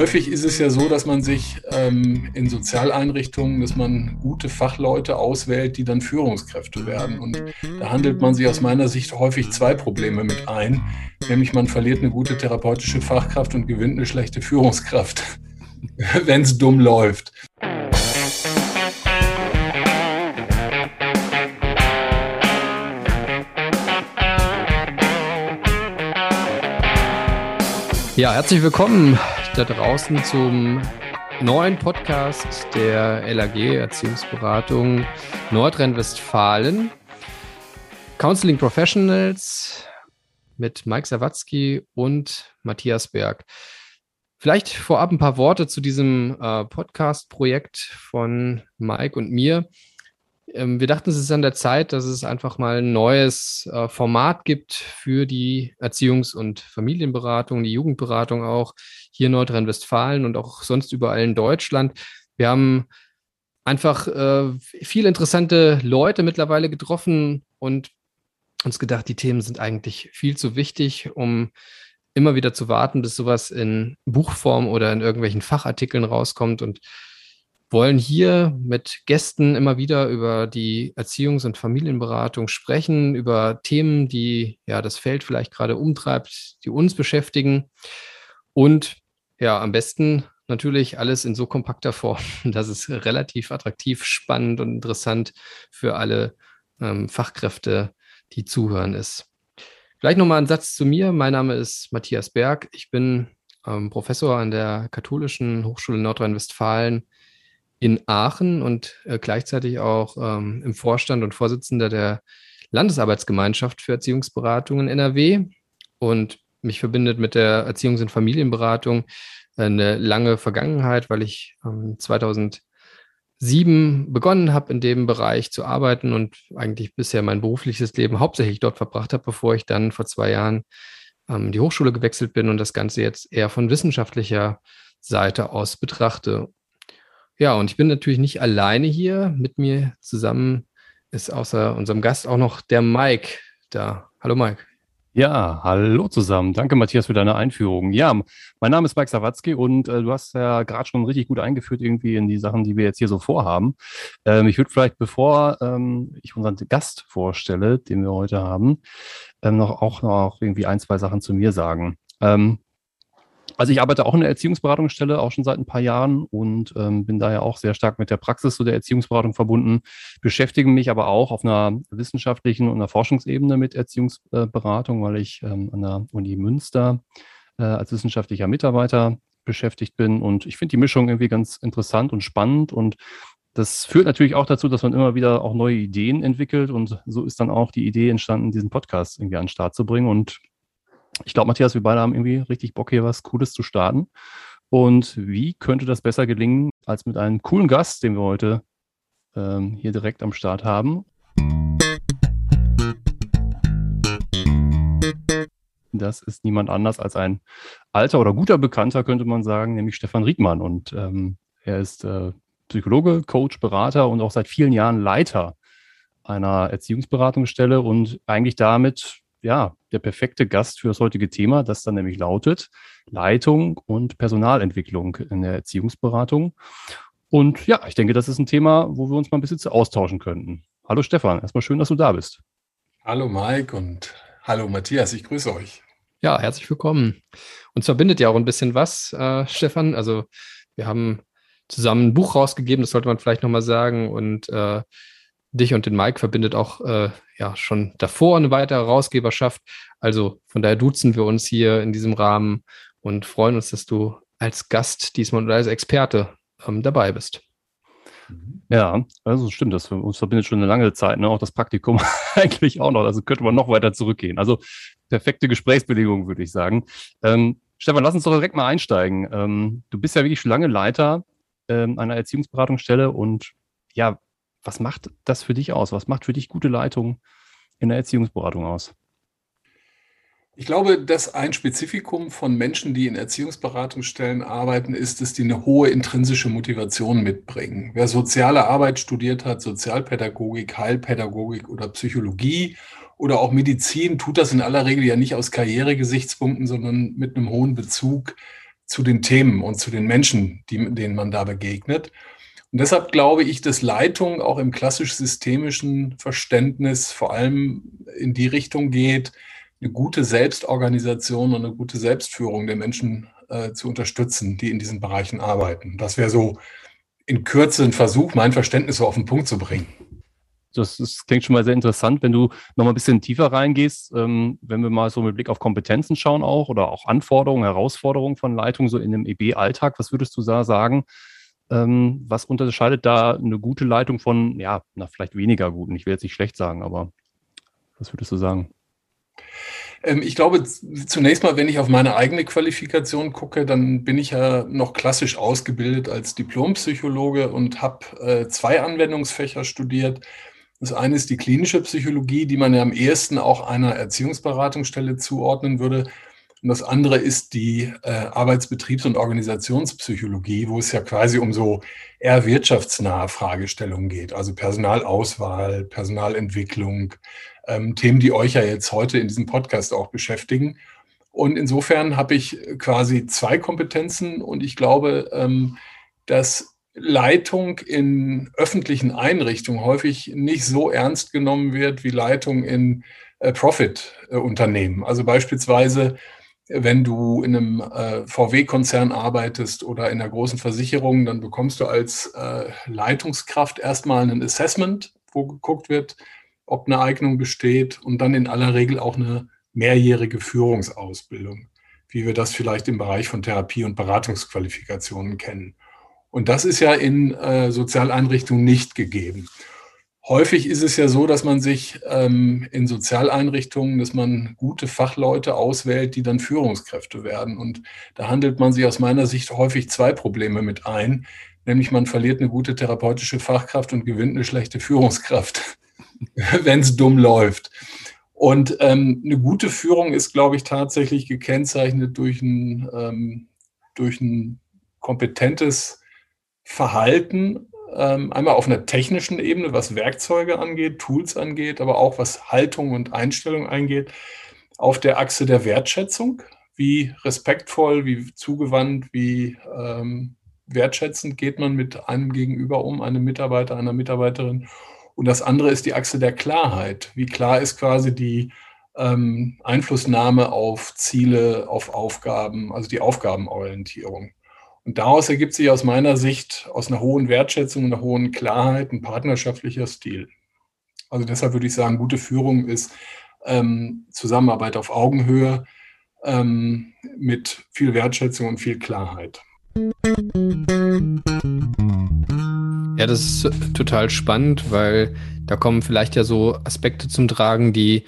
häufig ist es ja so, dass man sich ähm, in Sozialeinrichtungen, dass man gute Fachleute auswählt, die dann Führungskräfte werden. Und da handelt man sich aus meiner Sicht häufig zwei Probleme mit ein. Nämlich man verliert eine gute therapeutische Fachkraft und gewinnt eine schlechte Führungskraft, wenn es dumm läuft. Ja, herzlich willkommen da draußen zum neuen Podcast der LAG Erziehungsberatung Nordrhein-Westfalen. Counseling Professionals mit Mike Sawatzki und Matthias Berg. Vielleicht vorab ein paar Worte zu diesem äh, Podcast-Projekt von Mike und mir. Ähm, wir dachten, es ist an der Zeit, dass es einfach mal ein neues äh, Format gibt für die Erziehungs- und Familienberatung, die Jugendberatung auch hier in Nordrhein-Westfalen und auch sonst überall in Deutschland. Wir haben einfach äh, viele interessante Leute mittlerweile getroffen und uns gedacht, die Themen sind eigentlich viel zu wichtig, um immer wieder zu warten, bis sowas in Buchform oder in irgendwelchen Fachartikeln rauskommt und wollen hier mit Gästen immer wieder über die Erziehungs- und Familienberatung sprechen, über Themen, die ja das Feld vielleicht gerade umtreibt, die uns beschäftigen. Und ja, am besten natürlich alles in so kompakter Form, dass es relativ attraktiv, spannend und interessant für alle ähm, Fachkräfte, die zuhören, ist. Vielleicht nochmal ein Satz zu mir. Mein Name ist Matthias Berg. Ich bin ähm, Professor an der Katholischen Hochschule Nordrhein-Westfalen in Aachen und äh, gleichzeitig auch ähm, im Vorstand und Vorsitzender der Landesarbeitsgemeinschaft für Erziehungsberatung in NRW. Und mich verbindet mit der Erziehungs- und Familienberatung eine lange Vergangenheit, weil ich ähm, 2007 begonnen habe, in dem Bereich zu arbeiten und eigentlich bisher mein berufliches Leben hauptsächlich dort verbracht habe, bevor ich dann vor zwei Jahren ähm, die Hochschule gewechselt bin und das Ganze jetzt eher von wissenschaftlicher Seite aus betrachte. Ja, und ich bin natürlich nicht alleine hier. Mit mir zusammen ist außer unserem Gast auch noch der Mike da. Hallo Mike. Ja, hallo zusammen. Danke, Matthias, für deine Einführung. Ja, mein Name ist Mike Sawatzki und äh, du hast ja gerade schon richtig gut eingeführt irgendwie in die Sachen, die wir jetzt hier so vorhaben. Ähm, ich würde vielleicht, bevor ähm, ich unseren Gast vorstelle, den wir heute haben, ähm, noch auch noch irgendwie ein, zwei Sachen zu mir sagen. Ähm, also ich arbeite auch in der Erziehungsberatungsstelle, auch schon seit ein paar Jahren und ähm, bin daher auch sehr stark mit der Praxis so der Erziehungsberatung verbunden, beschäftige mich aber auch auf einer wissenschaftlichen und einer Forschungsebene mit Erziehungsberatung, weil ich ähm, an der Uni Münster äh, als wissenschaftlicher Mitarbeiter beschäftigt bin. Und ich finde die Mischung irgendwie ganz interessant und spannend und das führt natürlich auch dazu, dass man immer wieder auch neue Ideen entwickelt und so ist dann auch die Idee entstanden, diesen Podcast irgendwie an den Start zu bringen und ich glaube, Matthias, wir beide haben irgendwie richtig Bock, hier was Cooles zu starten. Und wie könnte das besser gelingen als mit einem coolen Gast, den wir heute ähm, hier direkt am Start haben? Das ist niemand anders als ein alter oder guter Bekannter, könnte man sagen, nämlich Stefan Riedmann. Und ähm, er ist äh, Psychologe, Coach, Berater und auch seit vielen Jahren Leiter einer Erziehungsberatungsstelle und eigentlich damit ja, der perfekte Gast für das heutige Thema, das dann nämlich lautet Leitung und Personalentwicklung in der Erziehungsberatung. Und ja, ich denke, das ist ein Thema, wo wir uns mal ein bisschen zu austauschen könnten. Hallo Stefan, erstmal schön, dass du da bist. Hallo Mike und hallo Matthias, ich grüße euch. Ja, herzlich willkommen. Uns verbindet ja auch ein bisschen was, äh, Stefan. Also wir haben zusammen ein Buch rausgegeben, das sollte man vielleicht nochmal sagen. Und äh, dich und den Mike verbindet auch äh, ja schon davor eine weitere Herausgeberschaft. Also von daher duzen wir uns hier in diesem Rahmen und freuen uns, dass du als Gast diesmal oder als Experte ähm, dabei bist. Ja, also stimmt, das uns verbindet schon eine lange Zeit, ne? auch das Praktikum eigentlich auch noch. Also könnte man noch weiter zurückgehen. Also perfekte Gesprächsbedingungen, würde ich sagen. Ähm, Stefan, lass uns doch direkt mal einsteigen. Ähm, du bist ja wirklich schon lange Leiter ähm, einer Erziehungsberatungsstelle und ja, was macht das für dich aus? Was macht für dich gute Leitung in der Erziehungsberatung aus? Ich glaube, dass ein Spezifikum von Menschen, die in Erziehungsberatungsstellen arbeiten, ist, dass die eine hohe intrinsische Motivation mitbringen. Wer soziale Arbeit studiert hat, Sozialpädagogik, Heilpädagogik oder Psychologie oder auch Medizin, tut das in aller Regel ja nicht aus Karrieregesichtspunkten, sondern mit einem hohen Bezug zu den Themen und zu den Menschen, die, denen man da begegnet. Und deshalb glaube ich, dass Leitung auch im klassisch-systemischen Verständnis vor allem in die Richtung geht, eine gute Selbstorganisation und eine gute Selbstführung der Menschen äh, zu unterstützen, die in diesen Bereichen arbeiten. Das wäre so in Kürze ein Versuch, mein Verständnis so auf den Punkt zu bringen. Das, das klingt schon mal sehr interessant, wenn du noch mal ein bisschen tiefer reingehst, ähm, wenn wir mal so mit Blick auf Kompetenzen schauen auch oder auch Anforderungen, Herausforderungen von Leitung so in einem EB-Alltag. Was würdest du da sagen? Ähm, was unterscheidet da eine gute Leitung von, ja, na, vielleicht weniger guten? Ich will jetzt nicht schlecht sagen, aber was würdest du sagen? Ähm, ich glaube, zunächst mal, wenn ich auf meine eigene Qualifikation gucke, dann bin ich ja noch klassisch ausgebildet als Diplompsychologe und habe äh, zwei Anwendungsfächer studiert. Das eine ist die klinische Psychologie, die man ja am ehesten auch einer Erziehungsberatungsstelle zuordnen würde. Und das andere ist die äh, Arbeitsbetriebs- und Organisationspsychologie, wo es ja quasi um so eher wirtschaftsnahe Fragestellungen geht, also Personalauswahl, Personalentwicklung, ähm, Themen, die euch ja jetzt heute in diesem Podcast auch beschäftigen. Und insofern habe ich quasi zwei Kompetenzen und ich glaube, ähm, dass Leitung in öffentlichen Einrichtungen häufig nicht so ernst genommen wird wie Leitung in äh, Profit-Unternehmen. Also beispielsweise, wenn du in einem äh, VW-Konzern arbeitest oder in einer großen Versicherung, dann bekommst du als äh, Leitungskraft erstmal ein Assessment, wo geguckt wird, ob eine Eignung besteht und dann in aller Regel auch eine mehrjährige Führungsausbildung, wie wir das vielleicht im Bereich von Therapie- und Beratungsqualifikationen kennen. Und das ist ja in äh, Sozialeinrichtungen nicht gegeben. Häufig ist es ja so, dass man sich ähm, in Sozialeinrichtungen, dass man gute Fachleute auswählt, die dann Führungskräfte werden. Und da handelt man sich aus meiner Sicht häufig zwei Probleme mit ein. Nämlich man verliert eine gute therapeutische Fachkraft und gewinnt eine schlechte Führungskraft, wenn es dumm läuft. Und ähm, eine gute Führung ist, glaube ich, tatsächlich gekennzeichnet durch ein, ähm, durch ein kompetentes Verhalten, einmal auf einer technischen Ebene, was Werkzeuge angeht, Tools angeht, aber auch was Haltung und Einstellung angeht, auf der Achse der Wertschätzung, wie respektvoll, wie zugewandt, wie ähm, wertschätzend geht man mit einem Gegenüber um, einem Mitarbeiter, einer Mitarbeiterin. Und das andere ist die Achse der Klarheit. Wie klar ist quasi die ähm, Einflussnahme auf Ziele, auf Aufgaben, also die Aufgabenorientierung. Und daraus ergibt sich aus meiner Sicht, aus einer hohen Wertschätzung, einer hohen Klarheit, ein partnerschaftlicher Stil. Also deshalb würde ich sagen, gute Führung ist ähm, Zusammenarbeit auf Augenhöhe ähm, mit viel Wertschätzung und viel Klarheit. Ja, das ist total spannend, weil da kommen vielleicht ja so Aspekte zum Tragen, die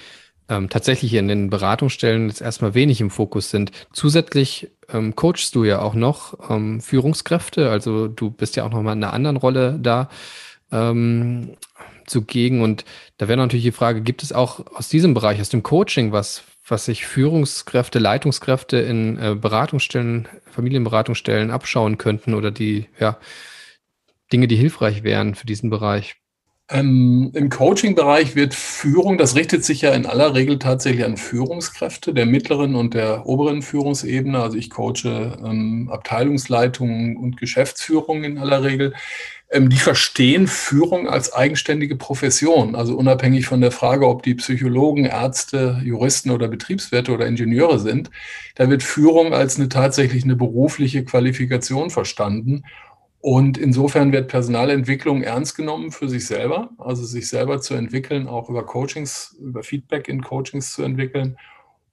ähm, tatsächlich in den Beratungsstellen jetzt erstmal wenig im Fokus sind. Zusätzlich ähm, coachst du ja auch noch ähm, Führungskräfte, also du bist ja auch noch mal in einer anderen Rolle da ähm, zugegen. Und da wäre natürlich die Frage, gibt es auch aus diesem Bereich, aus dem Coaching, was, was sich Führungskräfte, Leitungskräfte in äh, Beratungsstellen, Familienberatungsstellen abschauen könnten oder die, ja, Dinge, die hilfreich wären für diesen Bereich? Ähm, Im Coaching-Bereich wird Führung, das richtet sich ja in aller Regel tatsächlich an Führungskräfte der mittleren und der oberen Führungsebene. Also ich coache ähm, Abteilungsleitungen und Geschäftsführungen in aller Regel. Ähm, die verstehen Führung als eigenständige Profession, also unabhängig von der Frage, ob die Psychologen, Ärzte, Juristen oder Betriebswirte oder Ingenieure sind. Da wird Führung als eine tatsächlich eine berufliche Qualifikation verstanden und insofern wird Personalentwicklung ernst genommen für sich selber, also sich selber zu entwickeln, auch über Coachings, über Feedback in Coachings zu entwickeln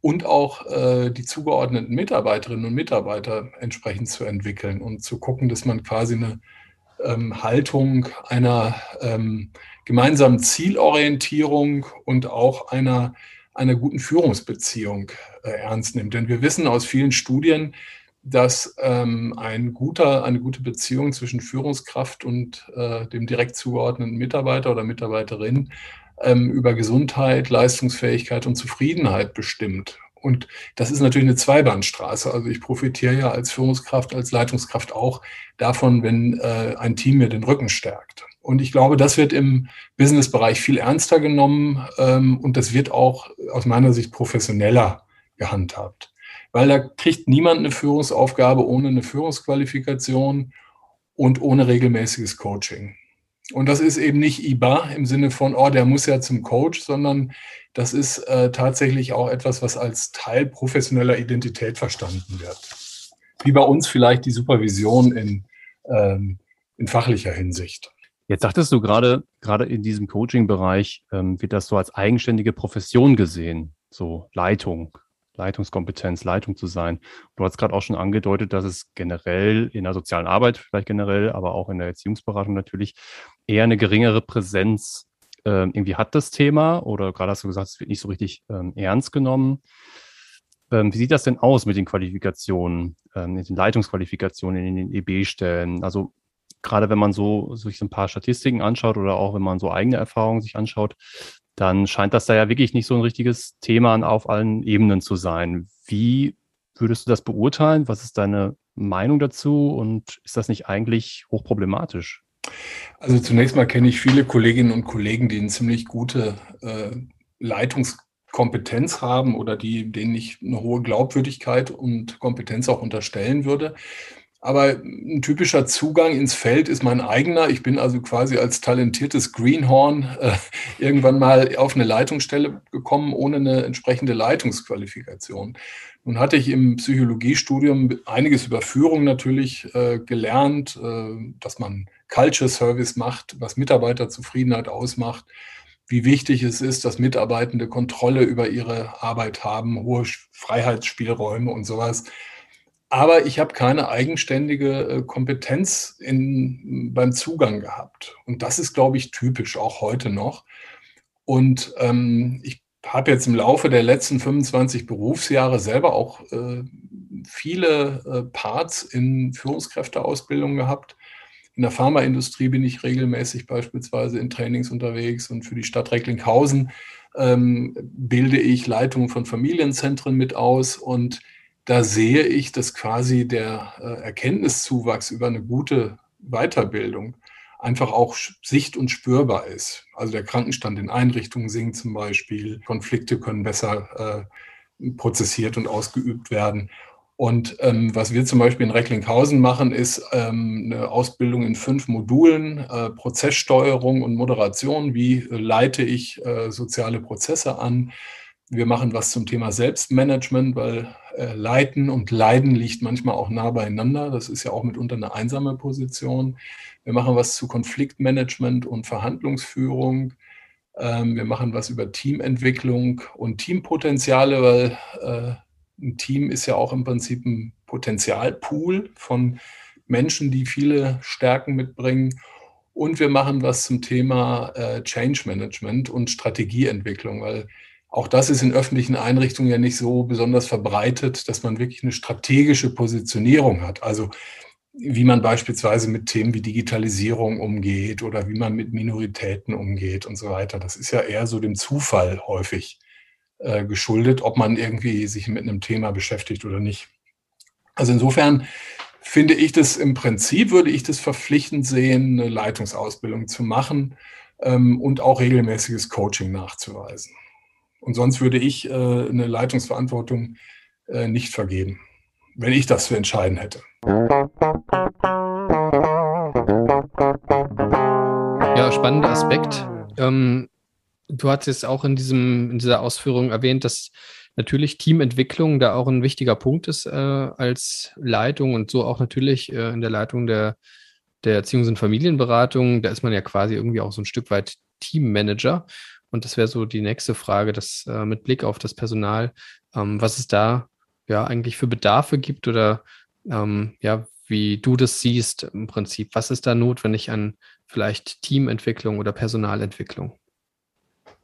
und auch äh, die zugeordneten Mitarbeiterinnen und Mitarbeiter entsprechend zu entwickeln und zu gucken, dass man quasi eine ähm, Haltung einer ähm, gemeinsamen Zielorientierung und auch einer, einer guten Führungsbeziehung äh, ernst nimmt. Denn wir wissen aus vielen Studien, dass ähm, ein guter, eine gute Beziehung zwischen Führungskraft und äh, dem direkt zugeordneten Mitarbeiter oder Mitarbeiterin ähm, über Gesundheit, Leistungsfähigkeit und Zufriedenheit bestimmt. Und das ist natürlich eine Zweibahnstraße. Also ich profitiere ja als Führungskraft, als Leitungskraft auch davon, wenn äh, ein Team mir den Rücken stärkt. Und ich glaube, das wird im Businessbereich viel ernster genommen ähm, und das wird auch aus meiner Sicht professioneller gehandhabt. Weil da kriegt niemand eine Führungsaufgabe ohne eine Führungsqualifikation und ohne regelmäßiges Coaching. Und das ist eben nicht IBA im Sinne von, oh, der muss ja zum Coach, sondern das ist äh, tatsächlich auch etwas, was als Teil professioneller Identität verstanden wird. Wie bei uns vielleicht die Supervision in, ähm, in fachlicher Hinsicht. Jetzt sagtest du gerade, gerade in diesem Coaching-Bereich ähm, wird das so als eigenständige Profession gesehen, so Leitung, Leitungskompetenz, Leitung zu sein. Du hast gerade auch schon angedeutet, dass es generell in der sozialen Arbeit, vielleicht generell, aber auch in der Erziehungsberatung natürlich eher eine geringere Präsenz äh, irgendwie hat das Thema oder gerade hast du gesagt, es wird nicht so richtig ähm, ernst genommen. Ähm, wie sieht das denn aus mit den Qualifikationen, ähm, mit den Leitungsqualifikationen in den EB-Stellen? Also gerade wenn man so sich so ein paar Statistiken anschaut oder auch wenn man so eigene Erfahrungen sich anschaut, dann scheint das da ja wirklich nicht so ein richtiges Thema auf allen Ebenen zu sein. Wie würdest du das beurteilen? Was ist deine Meinung dazu und ist das nicht eigentlich hochproblematisch? Also zunächst mal kenne ich viele Kolleginnen und Kollegen, die eine ziemlich gute äh, Leitungskompetenz haben oder die, denen ich eine hohe Glaubwürdigkeit und Kompetenz auch unterstellen würde. Aber ein typischer Zugang ins Feld ist mein eigener. Ich bin also quasi als talentiertes Greenhorn äh, irgendwann mal auf eine Leitungsstelle gekommen, ohne eine entsprechende Leitungsqualifikation. Nun hatte ich im Psychologiestudium einiges über Führung natürlich äh, gelernt, äh, dass man Culture Service macht, was Mitarbeiterzufriedenheit ausmacht, wie wichtig es ist, dass Mitarbeitende Kontrolle über ihre Arbeit haben, hohe Freiheitsspielräume und sowas. Aber ich habe keine eigenständige äh, Kompetenz in, beim Zugang gehabt. Und das ist, glaube ich, typisch, auch heute noch. Und ähm, ich habe jetzt im Laufe der letzten 25 Berufsjahre selber auch äh, viele äh, Parts in Führungskräfteausbildung gehabt. In der Pharmaindustrie bin ich regelmäßig beispielsweise in Trainings unterwegs und für die Stadt Recklinghausen ähm, bilde ich Leitungen von Familienzentren mit aus und da sehe ich, dass quasi der äh, Erkenntniszuwachs über eine gute Weiterbildung einfach auch sicht- und spürbar ist. Also der Krankenstand in Einrichtungen sinkt zum Beispiel, Konflikte können besser äh, prozessiert und ausgeübt werden. Und ähm, was wir zum Beispiel in Recklinghausen machen, ist ähm, eine Ausbildung in fünf Modulen, äh, Prozesssteuerung und Moderation. Wie äh, leite ich äh, soziale Prozesse an? Wir machen was zum Thema Selbstmanagement, weil äh, Leiten und Leiden liegt manchmal auch nah beieinander. Das ist ja auch mitunter eine einsame Position. Wir machen was zu Konfliktmanagement und Verhandlungsführung. Ähm, wir machen was über Teamentwicklung und Teampotenziale, weil äh, ein Team ist ja auch im Prinzip ein Potenzialpool von Menschen, die viele Stärken mitbringen. Und wir machen was zum Thema äh, Change Management und Strategieentwicklung, weil auch das ist in öffentlichen Einrichtungen ja nicht so besonders verbreitet, dass man wirklich eine strategische Positionierung hat. Also wie man beispielsweise mit Themen wie Digitalisierung umgeht oder wie man mit Minoritäten umgeht und so weiter. Das ist ja eher so dem Zufall häufig äh, geschuldet, ob man irgendwie sich mit einem Thema beschäftigt oder nicht. Also insofern finde ich das im Prinzip, würde ich das verpflichtend sehen, eine Leitungsausbildung zu machen ähm, und auch regelmäßiges Coaching nachzuweisen. Und sonst würde ich äh, eine Leitungsverantwortung äh, nicht vergeben, wenn ich das zu entscheiden hätte. Ja, spannender Aspekt. Ähm, du hast jetzt auch in, diesem, in dieser Ausführung erwähnt, dass natürlich Teamentwicklung da auch ein wichtiger Punkt ist äh, als Leitung und so auch natürlich äh, in der Leitung der, der Erziehungs- und Familienberatung. Da ist man ja quasi irgendwie auch so ein Stück weit Teammanager. Und das wäre so die nächste Frage, dass äh, mit Blick auf das Personal, ähm, was es da ja eigentlich für Bedarfe gibt oder ähm, ja, wie du das siehst im Prinzip. Was ist da notwendig an vielleicht Teamentwicklung oder Personalentwicklung?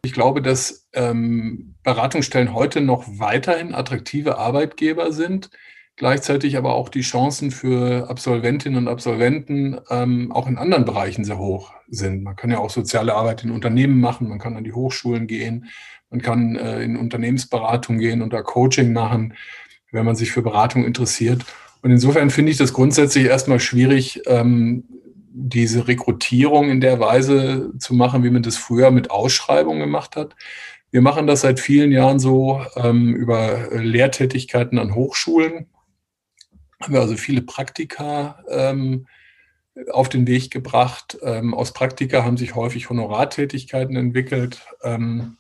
Ich glaube, dass ähm, Beratungsstellen heute noch weiterhin attraktive Arbeitgeber sind gleichzeitig aber auch die Chancen für Absolventinnen und Absolventen ähm, auch in anderen Bereichen sehr hoch sind. Man kann ja auch soziale Arbeit in Unternehmen machen, man kann an die Hochschulen gehen, man kann äh, in Unternehmensberatung gehen und da Coaching machen, wenn man sich für Beratung interessiert. Und insofern finde ich das grundsätzlich erstmal schwierig, ähm, diese Rekrutierung in der Weise zu machen, wie man das früher mit Ausschreibungen gemacht hat. Wir machen das seit vielen Jahren so ähm, über Lehrtätigkeiten an Hochschulen. Haben wir also viele Praktika ähm, auf den Weg gebracht. Ähm, aus Praktika haben sich häufig Honorartätigkeiten entwickelt. Ähm,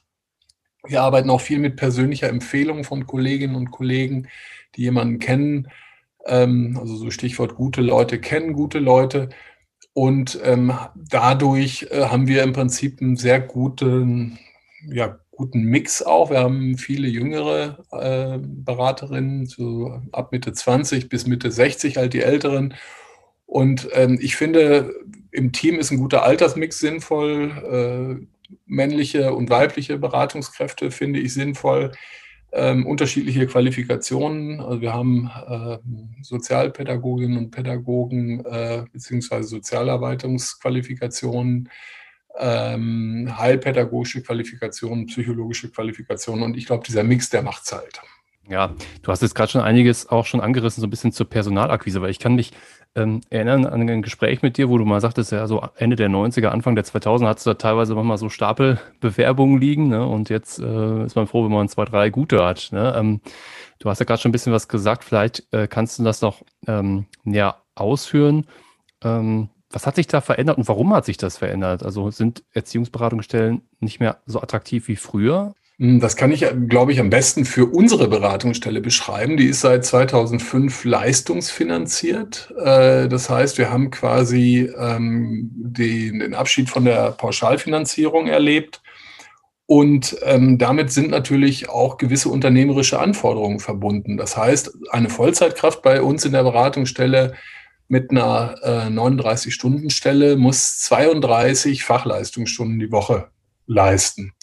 wir arbeiten auch viel mit persönlicher Empfehlung von Kolleginnen und Kollegen, die jemanden kennen. Ähm, also so Stichwort gute Leute kennen gute Leute. Und ähm, dadurch äh, haben wir im Prinzip einen sehr guten, ja, guten Mix auch. Wir haben viele jüngere äh, Beraterinnen, so ab Mitte 20 bis Mitte 60, halt die älteren. Und ähm, ich finde, im Team ist ein guter Altersmix sinnvoll. Äh, männliche und weibliche Beratungskräfte finde ich sinnvoll. Ähm, unterschiedliche Qualifikationen. Also wir haben äh, Sozialpädagoginnen und Pädagogen äh, beziehungsweise Sozialarbeitungsqualifikationen, ähm, heilpädagogische Qualifikationen, psychologische Qualifikationen und ich glaube, dieser Mix, der macht es halt. Ja, du hast jetzt gerade schon einiges auch schon angerissen, so ein bisschen zur Personalakquise, weil ich kann mich ähm, erinnern an ein Gespräch mit dir, wo du mal sagtest, ja, so Ende der 90er, Anfang der 2000er hattest du da teilweise manchmal so Stapelbewerbungen liegen, ne? Und jetzt äh, ist man froh, wenn man zwei, drei gute hat. Ne? Ähm, du hast ja gerade schon ein bisschen was gesagt, vielleicht äh, kannst du das noch ähm, näher ausführen. Ähm, was hat sich da verändert und warum hat sich das verändert? Also sind Erziehungsberatungsstellen nicht mehr so attraktiv wie früher? Hm, das kann ich, glaube ich, am besten für unsere Beratungsstelle beschreiben. Die ist seit 2005 leistungsfinanziert. Äh, das heißt, wir haben quasi ähm, den, Abschied von der Pauschalfinanzierung erlebt. Und ähm, damit sind natürlich auch gewisse unternehmerische Anforderungen verbunden. Das heißt, eine Vollzeitkraft bei uns in der Beratungsstelle mit einer äh, 39-Stunden-Stelle muss 32 Fachleistungsstunden die Woche leisten.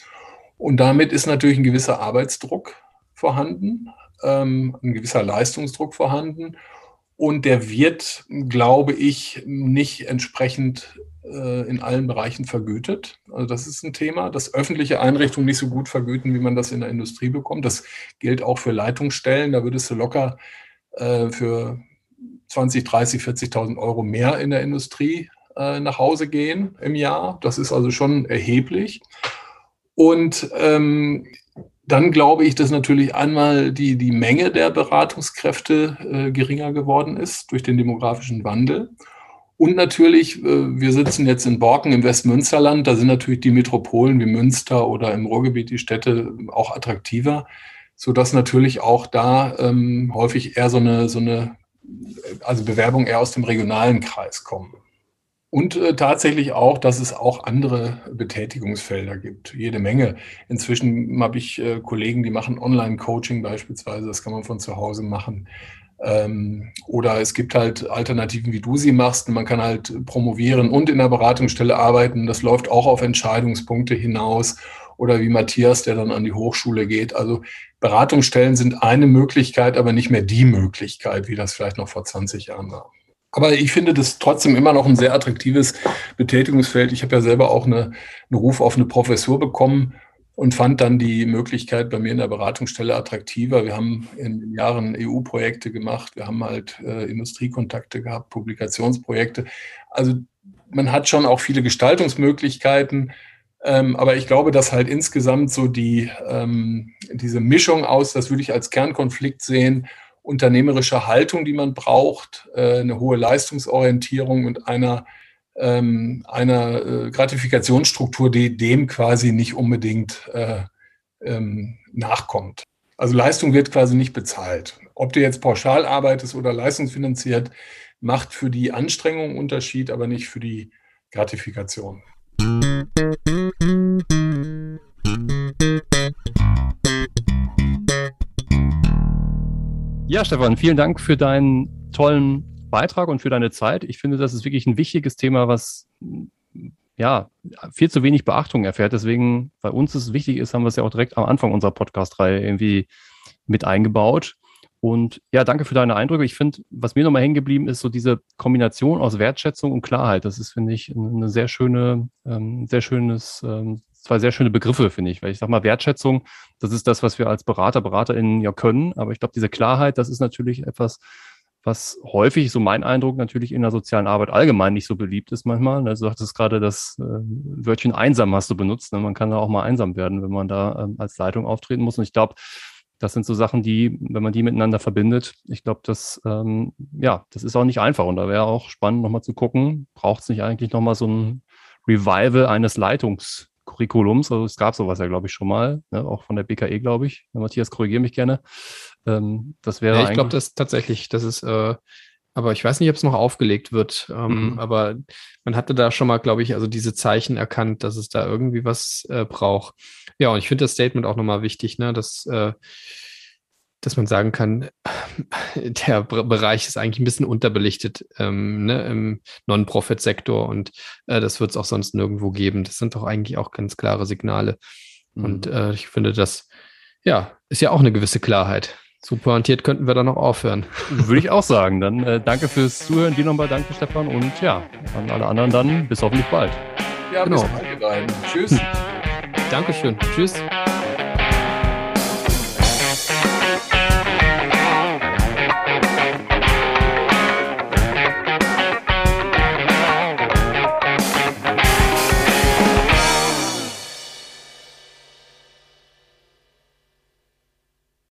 Und damit ist natürlich ein gewisser Arbeitsdruck vorhanden, ähm, ein gewisser Leistungsdruck vorhanden. Und der wird, glaube ich, nicht entsprechend äh, in allen Bereichen vergütet. Also das ist ein Thema, dass öffentliche Einrichtungen nicht so gut vergüten, wie man das in der Industrie bekommt. Das gilt auch für Leitungsstellen. Da würdest du locker äh, für 20, 30, 40.000 Euro mehr in der Industrie äh, nach Hause gehen im Jahr. Das ist also schon erheblich. Und ähm, dann glaube ich, dass natürlich einmal die, die Menge der Beratungskräfte äh, geringer geworden ist durch den demografischen Wandel. Und natürlich, äh, wir sitzen jetzt in Borken im Westmünsterland, da sind natürlich die Metropolen wie Münster oder im Ruhrgebiet die Städte auch attraktiver, sodass natürlich auch da ähm, häufig eher so eine, so eine, also Bewerbungen eher aus dem regionalen Kreis kommen. Und äh, tatsächlich auch, dass es auch andere Betätigungsfelder gibt. Jede Menge. Inzwischen habe ich äh, Kollegen, die machen Online-Coaching beispielsweise. Das kann man von zu Hause machen. Ähm, oder es gibt halt Alternativen, wie du sie machst. Man kann halt promovieren und in der Beratungsstelle arbeiten. Das läuft auch auf Entscheidungspunkte hinaus. Oder wie Matthias, der dann an die Hochschule geht. Also Beratungsstellen sind eine Möglichkeit, aber nicht mehr die Möglichkeit, wie das vielleicht noch vor 20 Jahren war. Aber ich finde das trotzdem immer noch ein sehr attraktives Betätigungsfeld. Ich habe ja selber auch eine, einen Ruf auf eine Professur bekommen und fand dann die Möglichkeit bei mir in der Beratungsstelle attraktiver. Wir haben in den Jahren EU-Projekte gemacht, wir haben halt äh, Industriekontakte gehabt, Publikationsprojekte. Also man hat schon auch viele Gestaltungsmöglichkeiten. Ähm, aber ich glaube, dass halt insgesamt so die, ähm, diese Mischung aus, das würde ich als Kernkonflikt sehen, unternehmerische Haltung, die man braucht, äh, eine hohe Leistungsorientierung und einer, ähm, einer äh, Gratifikationsstruktur, die dem quasi nicht unbedingt äh, ähm, nachkommt. Also Leistung wird quasi nicht bezahlt. Ob du jetzt pauschal arbeitest oder leistungsfinanziert, macht für die Anstrengung Unterschied, aber nicht für die Gratifikation. Ja, Stefan, vielen Dank für deinen tollen Beitrag und für deine Zeit. Ich finde, das ist wirklich ein wichtiges Thema, was ja viel zu wenig Beachtung erfährt. Deswegen bei uns es wichtig ist, haben wir es ja auch direkt am Anfang unserer Podcast-Reihe irgendwie mit eingebaut. Und ja, danke für deine Eindrücke. Ich finde, was mir nochmal hängen geblieben ist, so diese Kombination aus Wertschätzung und Klarheit. Das ist, finde ich, eine sehr schöne, ähm, sehr schönes ähm, zwei sehr schöne Begriffe, finde ich. Weil ich sage mal, Wertschätzung, das ist das, was wir als Berater, BeraterInnen ja können. Aber ich glaube, diese Klarheit, das ist natürlich etwas, was häufig, so mein Eindruck, natürlich in der sozialen Arbeit allgemein nicht so beliebt ist manchmal. Also du sagtest gerade, das äh, Wörtchen einsam hast du benutzt. Ne? Man kann da auch mal einsam werden, wenn man da ähm, als Leitung auftreten muss. Und ich glaube, das sind so Sachen, die, wenn man die miteinander verbindet, ich glaube, das, ähm, ja, das ist auch nicht einfach. Und da wäre auch spannend, nochmal zu gucken, braucht es nicht eigentlich nochmal so ein Revival eines Leitungskurriculums? Also es gab sowas ja, glaube ich, schon mal, ne? auch von der BKE, glaube ich. Matthias, korrigiere mich gerne. Ähm, das wäre. Ja, ich glaube, das tatsächlich, das ist, äh, aber ich weiß nicht, ob es noch aufgelegt wird. Ähm, mhm. Aber man hatte da schon mal, glaube ich, also diese Zeichen erkannt, dass es da irgendwie was äh, braucht. Ja, und ich finde das Statement auch nochmal wichtig, ne, dass, äh, dass man sagen kann, der Bereich ist eigentlich ein bisschen unterbelichtet ähm, ne, im Non-Profit-Sektor und äh, das wird es auch sonst nirgendwo geben. Das sind doch eigentlich auch ganz klare Signale. Mhm. Und äh, ich finde, das ja, ist ja auch eine gewisse Klarheit. So pointiert könnten wir da noch aufhören. Würde ich auch sagen. Dann äh, danke fürs Zuhören. Dir nochmal danke, Stefan. Und ja, an alle anderen dann bis hoffentlich bald. Ja, genau. bis bald, ihr beiden. Tschüss. Dankeschön. Tschüss.